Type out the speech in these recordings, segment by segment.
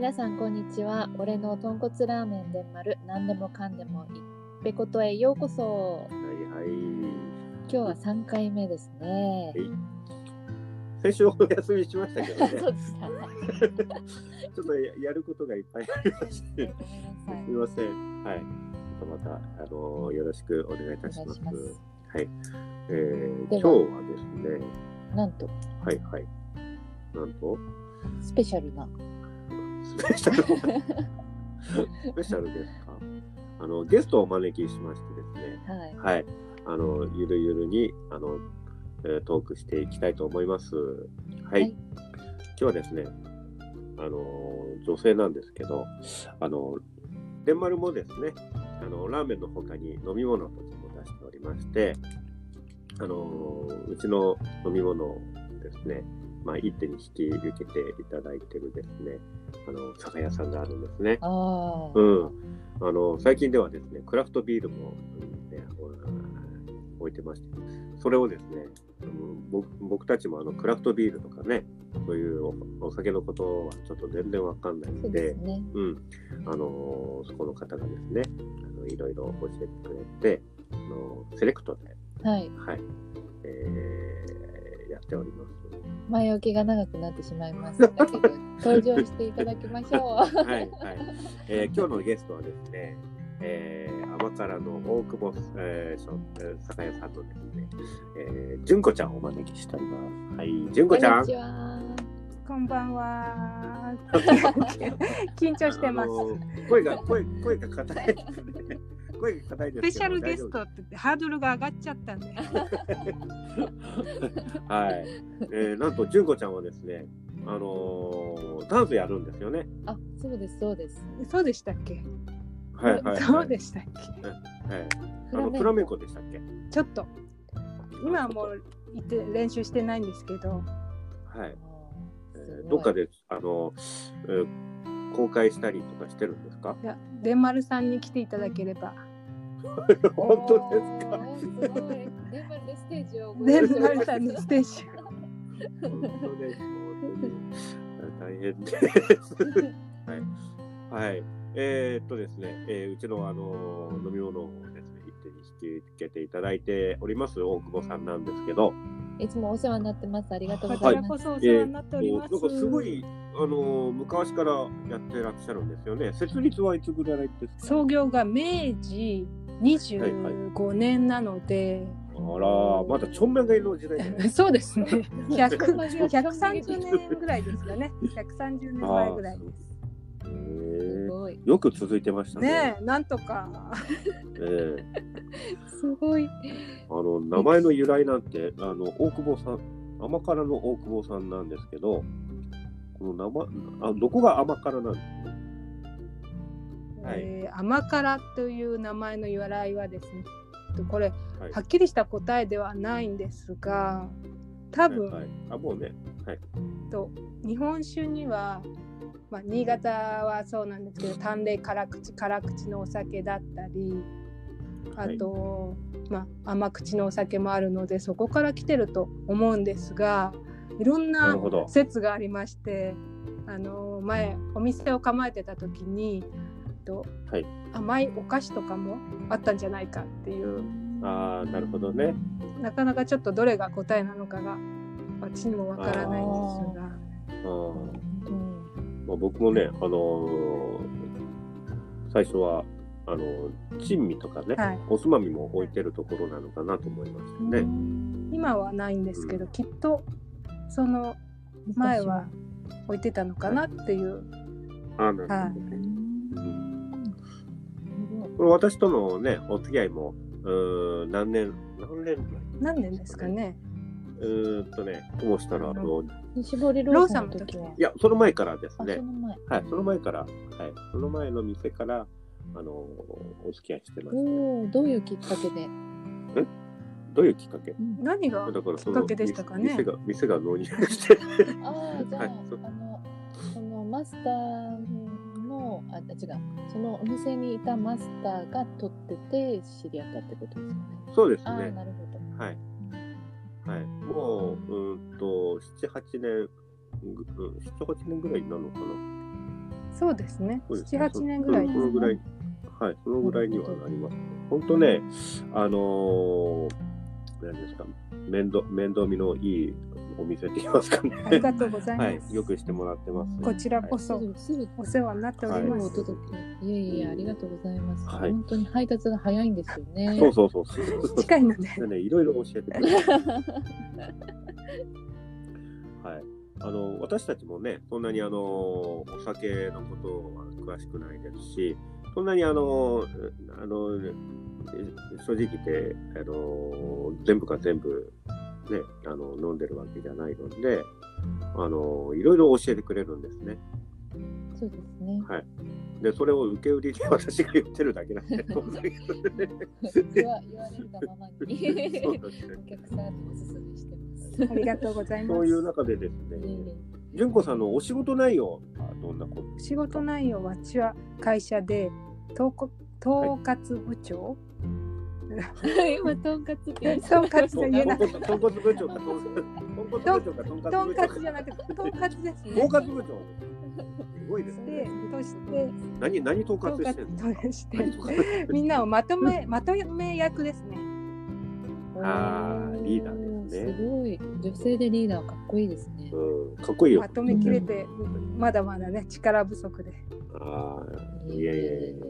皆さんこんにちは。俺の豚骨ラーメンでん丸、何でもかんでもいっぺことへようこそ。はいはい。今日は3回目ですね。先週お休みしましたけどね。そうでした。ちょっとややることがいっぱいありまして。すみません。はい。また、あのよろしくお願いいたします。はい。えー、で今は日はですね、なんと、はいはい。なんと、スペシャルな。スペシャル。スペシャルですか？あの、ゲストをお招きしましてですね、はい。はい。あの、ゆるゆるに、あの、えートークしていきたいと思います。はい。はい今日はですね、あの、女性なんですけど、あの、デンマルもですね、あの、ラーメンの他に飲み物としても出しておりまして、あの、うちの飲み物をですね、まあ、一手に引き受けていただいてるですね、あの、酒屋さんがあるんですね。ああ。うん。あの、最近ではですね、クラフトビールも、うんね、お置いてまして、それをですね、僕僕たちもあのクラフトビールとかね、そういうおお酒のことはちょっと全然わかんないので、ね。うん。あの、そこの方がですね、あのいろいろ教えてくれて、あのセレクトで、はい。はい、えーやっております。前置きが長くなってしまいましたけど、登場していただきましょう。はい、はい。えー 今日のゲストはですね、えー、甘辛の大久保、えー、酒屋さんのですね、えー、純子ちゃんをお招きしております。はい、純子ちゃん。こんにちは。こんばんは。緊張してます。あのー声が、声、声が硬いですね。声が硬いですスペシャルゲストってハードルが上がっちゃったんで。夫 はい。えー、なんと、純子ちゃんはですね、あのーダンスやるんですよね。あ、そうです、そうです。そうでしたっけ？はい、はい、はい。そうでしたっけ？はい。あの、フラメンコでしたっけ？ちょっと今はもう行って練習してないんですけど、はい。あえーーどっか。で、あの、えー公開したりとかしてるんですか？いやデンマルさんに来ていただければ、本当ですか？デンマルでステージを。ごデンマルさんのステージ。本当です。大変です。はい。はい。えーっとですね、えーうちのあの飲み物をですね、一手に。引き受けていただいております大久保さんなんですけど、いつもお世話に。なってます。ありがとうございます。らこそお世話に。なっております。なんかすごいあの昔からやってらっしゃるんですよね。設立はいつぐらいですか。創業が明治25年なので、あら、まだちょんめがいの時代。そうですね。100 130 130年ぐらいですかね。130年前ぐらいです。へすーごい。よく続いてましたね。ねえ、なんとか。ええすごい。あの名前の由来なんてあの大久保さん甘辛の大久保さんなんですけどこの名前あどこが甘辛なんですか？はい。えー甘辛という名前の由来はですね、とこれ、はい。はっきりした答えではないんですが、多分、はい。はい、あもうね。はい。と日本酒には、まあ、新潟はそうなんですけど淡麗辛口辛口のお酒だったりあと、まあ、甘口のお酒もあるのでそこから来てると思うんですがいろんな説がありましてあの前お店を構えてた時にとはい。甘いお菓子とかもあったんじゃないかっていう。あーなるほどね。なかなかちょっとどれが答えなのかが私にもわからないんですが。うん。まあ、僕もねあのー最初はあのー珍味とかね、はい。おつまみも置いてるところなのかなと思いましたね、今はないんですけど、きっとその前は置いてたのかなっていう、あーなるほどね、ううんん。これ私とのねお付き合いもうーん何年何年何年ですかね。うーんとね、どうしたら、あの、絞りローさんの時は。いや、その前からですあ、ねそ、の前。はい、その前から、はい、その前の店から、あの、お付き合いしてました。おお、どういうきっかけで？どういうきっかけ？うん。何がだかきっかけでしたかね？店が、店が納入して、ああ、じゃあ、はいあの、そのマスターの、あ、違う、そのお店にいたマスターが取ってて知り合ったってことですよね。そうですああ、ね。なるほど。はい。はい。もう、うーんと、7、8年、ぐうん7、8年ぐらいになるのかな。そうですね。そうですね7、8年ぐらいですねそのぐらい、はい、そのぐらいにはなりますね。本当ね、あのー、何ですか、面倒、面倒見のいいお店って言いますかね。ありがとうございます。はい、よくしてもらってます。こちらこすそぐすぐお世話になっております。お届け。いえいえ、ありがとうございます。はい本当に配達が早いんですよね。そうそうそうそう。近いので。でね、いろいろ教えてくれる。はい。あの、私たちもね、そんなにあの、お酒のことは詳しくないですし、そんなにあの、あの、え正直言って、あの、全部が全部、ね、あの、飲んでるわけじゃないので、あの、いろいろ教えてくれるんですね。そうですね。はい。で、それを受け売りで 私が言ってるだけなんで、言われたままにお客さんにおすすめしてます。ありがとうございます。そういう中でですね、純子さんのお仕事内容はどんなこと？仕事内容は私は会社で統括統括部長、今、とんかつってとんかつと言えな豚骨豚骨部長か、豚骨部長か、豚と骨部長か。んかつじゃなくて統括ですね。統括部長。すごいですでね。として何、何統統括してんの？してみんなをまとめまとめ役ですね。あーリーダーですねおすごい。女性でリーダーかっこいいですね。うん、かっこいいよま。とめきれてまだまだね力不足で。ああ、いやいやいや。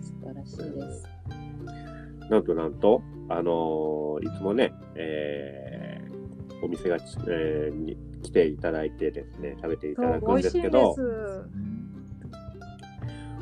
素晴らしいです。なんとなんと、あのーいつもね、えーお店がち、えーに来ていただいてですね、食べていただくん美味しいんでですけど、す。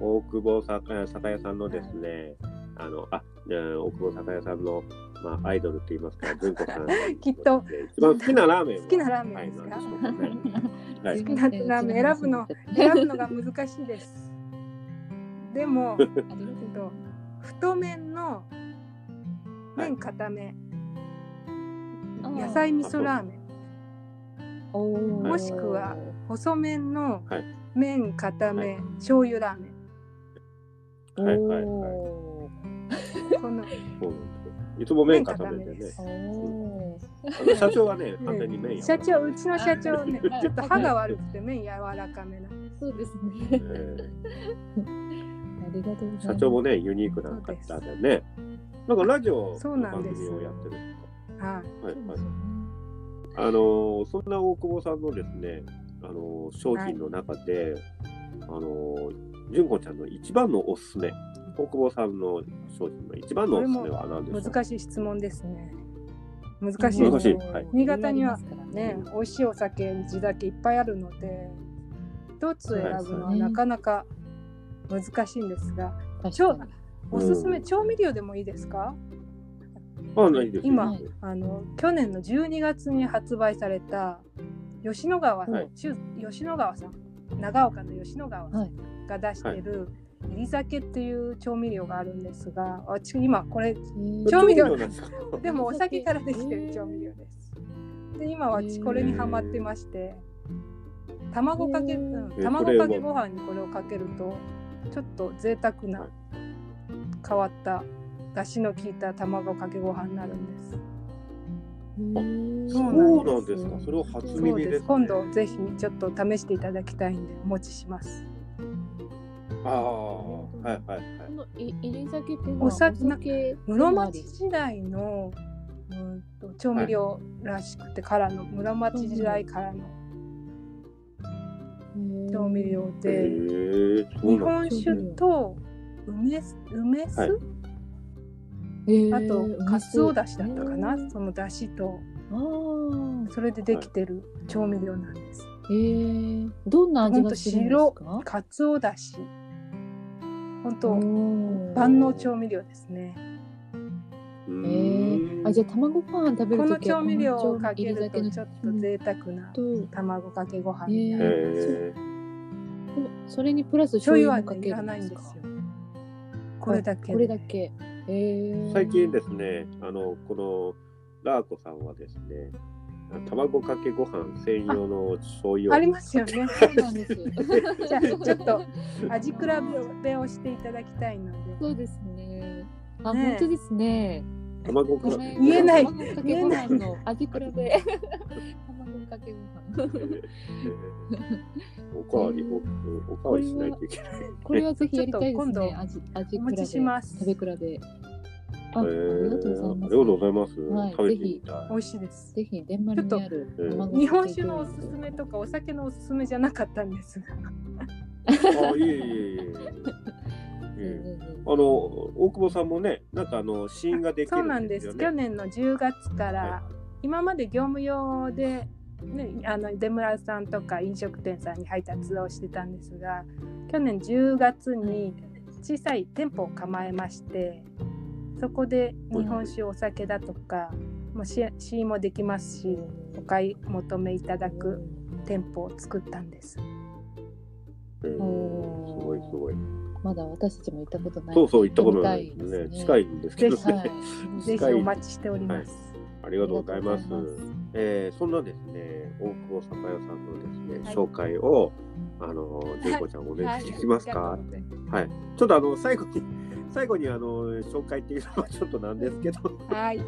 大久保酒酒屋さんのですね、あの、あ、えー大久保酒屋さんの、まあ、アイドルって言いますか、純子さん。きっと一番好きなラーメンは好きなラーメンですか？好きなラーメン選ぶの 選ぶのが難しいです。でも、えっと太麺の麺固め、野菜味噌ラーメン、おー。もしくは細麺のはい。麺固め、は醤油ラーメン。はいはいはい。おこのそうなんですよ。いつも麺固めで。す。ーおー。あの社長はね、完全に麺や社長、うちの社長ね、あ ちょっと歯が悪くて麺柔らかめな。そうですえね。ー。ありがとうございます。社長もね、ユニークな方でね。なんかラジオそうの番なんです。組をやってる。んですはい。か。はいはい。そうです。よね。あのーそんな大久保さんのですね、あのー商品の中で、あのー純子ちゃんの一番のおすすめ、大久保さんの商品の一番のおすすめは何でしょう難しい質問ですね。難しい。です難しい。はい。新潟には色々ありますからね、美味しいお酒、地酒いっぱいあるので、一つ選ぶのはなかなか難しいんですが、確かにおすすめ、うん。調味料でもいいですか？あ、ないですよ。今あの去年の12月に発売された吉野川さん、はい。中吉野川さん長岡の吉野川さはい。んが出してる入り酒っていう調味料があるんですが私今これ調味料なんですか？でもお酒からできてる調味料です。で今私これにハマってまして卵かけ、うんえ卵かけご飯にこれをかけるとちょっと贅沢なはい変わった出汁の効いた卵かけご飯になるんです。そうなんですか？それを初そう耳です、です。今度ぜひちょっと試していただきたいんでお持ちします。ああ、はいはいはい。このい入り酒っていうのはお酒で室町時代のうんと調味料らしくてからの室町時代からの調味料へで、日本酒と梅酢梅酢、はい。あとかつおだしだったかな、そのだしと。それでできてる調味料なんです。えー、どんな味がするんですか？かつおだし。本当万能調味料ですね。うえー。あじゃあ卵ご飯食べこのるときは調味料をかけるとちょっと贅沢なと卵かけご飯えになへる。え。それにプラス醤醤油油もかけるはねいらないんですかよ。これだけで。これだけ。えー、最近ですね、あの、このラーコさんはですね、卵かけご飯専用の醤油をありますよね。そうなんです。じゃあちょっと味比べをしていただきたいので。そうですね。あ、ねえ本当ですね。卵かごめん言えない卵かけご飯の味比べ。卵かけご飯。おかわりおおかわりしないといけない。これはぜひやりたいですちょっとね。今味味お持ち比べ。します食べ比べ。あ、あえりがとうございーあます。りがとうございます。はい食べてみたい。美味しいです。ぜひデンマルにあるちょっと卵かけ日本酒のおすすめとかお酒のおすすめじゃなかったんですが。あ、いえいえいえいえ。ええあの大久保さんもね、なんかあの試飲ができそうるなんです。んですよね。去年の10月から、は今まで業務用で、ね、あの出村さんとか飲食店さんに配達をしてたんですが去年10月に小さい店舗を構えましてそこで日本酒お酒だとかもう試試飲もできますしお買い求めいただく店舗を作ったんです。えーすごいすごい。まだ私たちも行ったことない。そうそう行ったことないです近いんですけどね。はい。ぜひお待ちしております。ありがとうございますます。えーそんなですね、大久保酒屋さんのですね、はい。紹介を、あの、純子ちゃんお願いできますか、ははい。い、ちょっとあの、最後に、最後にあの、紹介っていうのはちょっとなんですけど、はい。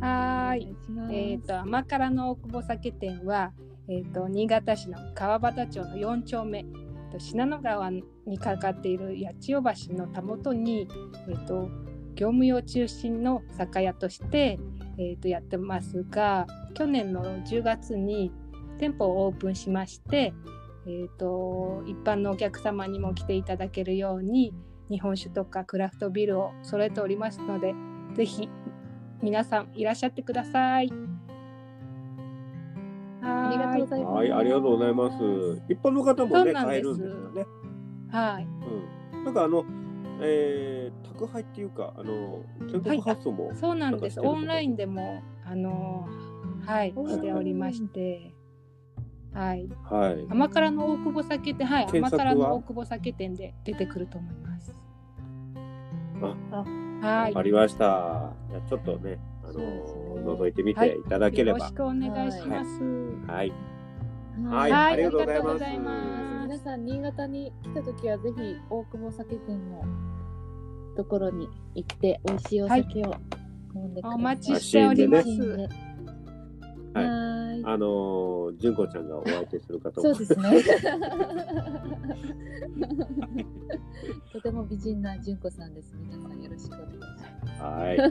はーい。えっ、と、と甘辛の大久保酒店は、えっ、と新潟市の川端町の4丁目、信濃川にかかっている八千代橋のたもとに、えっ、と業務用中心の酒屋として、えー、とやってますが、去年の10月に店舗をオープンしまして、えー、と一般のお客様にも来ていただけるように日本酒とかクラフトビールを揃えておりますので、ぜひ皆さんいらっしゃってください。ありがとうございます。はい、ありがとうございます。一般の方もね、そうなんです買えるんですよね。はい。うん。なんかあの、えー、宅配っていうか、あの、全国発送も、そうなんです。オンラインでもあのはいしておりまして、はい。はい。甘辛の大久保酒店はい甘辛の大久保酒店で出てくると思います。あはい。ありました。じゃあちょっとね、あのね覗いてみていただければよろし。くお願いします。はい。はい。はいありがとうございますありがとうございます皆さん、新潟に来たときは、ぜひ大久保酒店のところに行って、美味しいお酒を飲んでください。お待ちしております。はい。はいはいあのー、純子ちゃんがお相手するかと思そうですね。とても美人な純子さんです。皆さんよろしくお願いします。はい。よ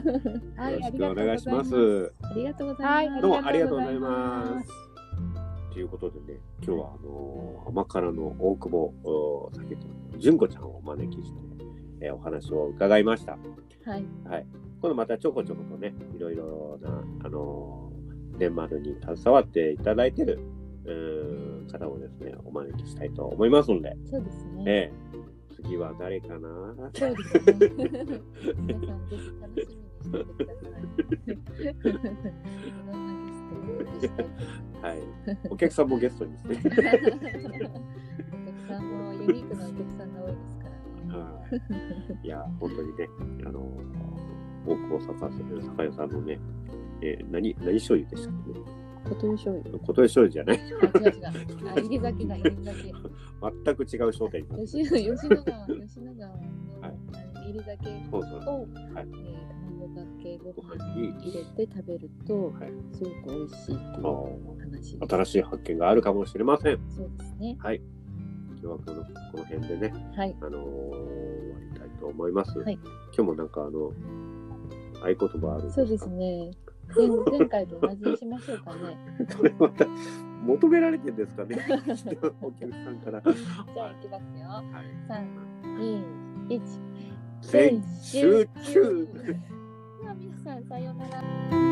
はい、ろしくおありがとうございます。願いします。ありがとうござはいい、ます。どうもありがとうございあます。ということでね、今日はあのー甘辛の大久保お酒店の純子ちゃんをお招きして、えーお話を伺いました。はい。今度またちょこちょことね、いろいろな、あのー、デンマルに携わっていただいてる、うーん方をですね、お招きしたいと思いますので、そうですね。ええ次は誰かなそうですね。皆さん、ぜひ楽しみにしていてください。はい。お客さんもゲストにですね。お客さんもユニークなお客さんが多いですい。いや、本当にね、あの、大久保酒屋酒屋さんのね、えー何、何醤油でしたっけね？ことゆ醤油。琴江醤油じゃない？あ、違う違う。あ、入り酒だ、入り酒。全く違う商店になってる吉吉野川、吉野川の、はい入り酒そうそう。を、はいえー、卵かけごご飯飯にに入れて食べると、はいすごく美味しいい話ー新しい発見があるかもしれません。そうですね。はい。今日はこのこの辺でね、はい。あのー終わりたいと思います。はい今日もなんかあの、合言葉あるそうですね。前前回と同じにしましょうかね。それまた求められてるんですかね？お客さんから。じゃあ、いきますよ。はい三、二、一。全集中 皆さん、さようなら。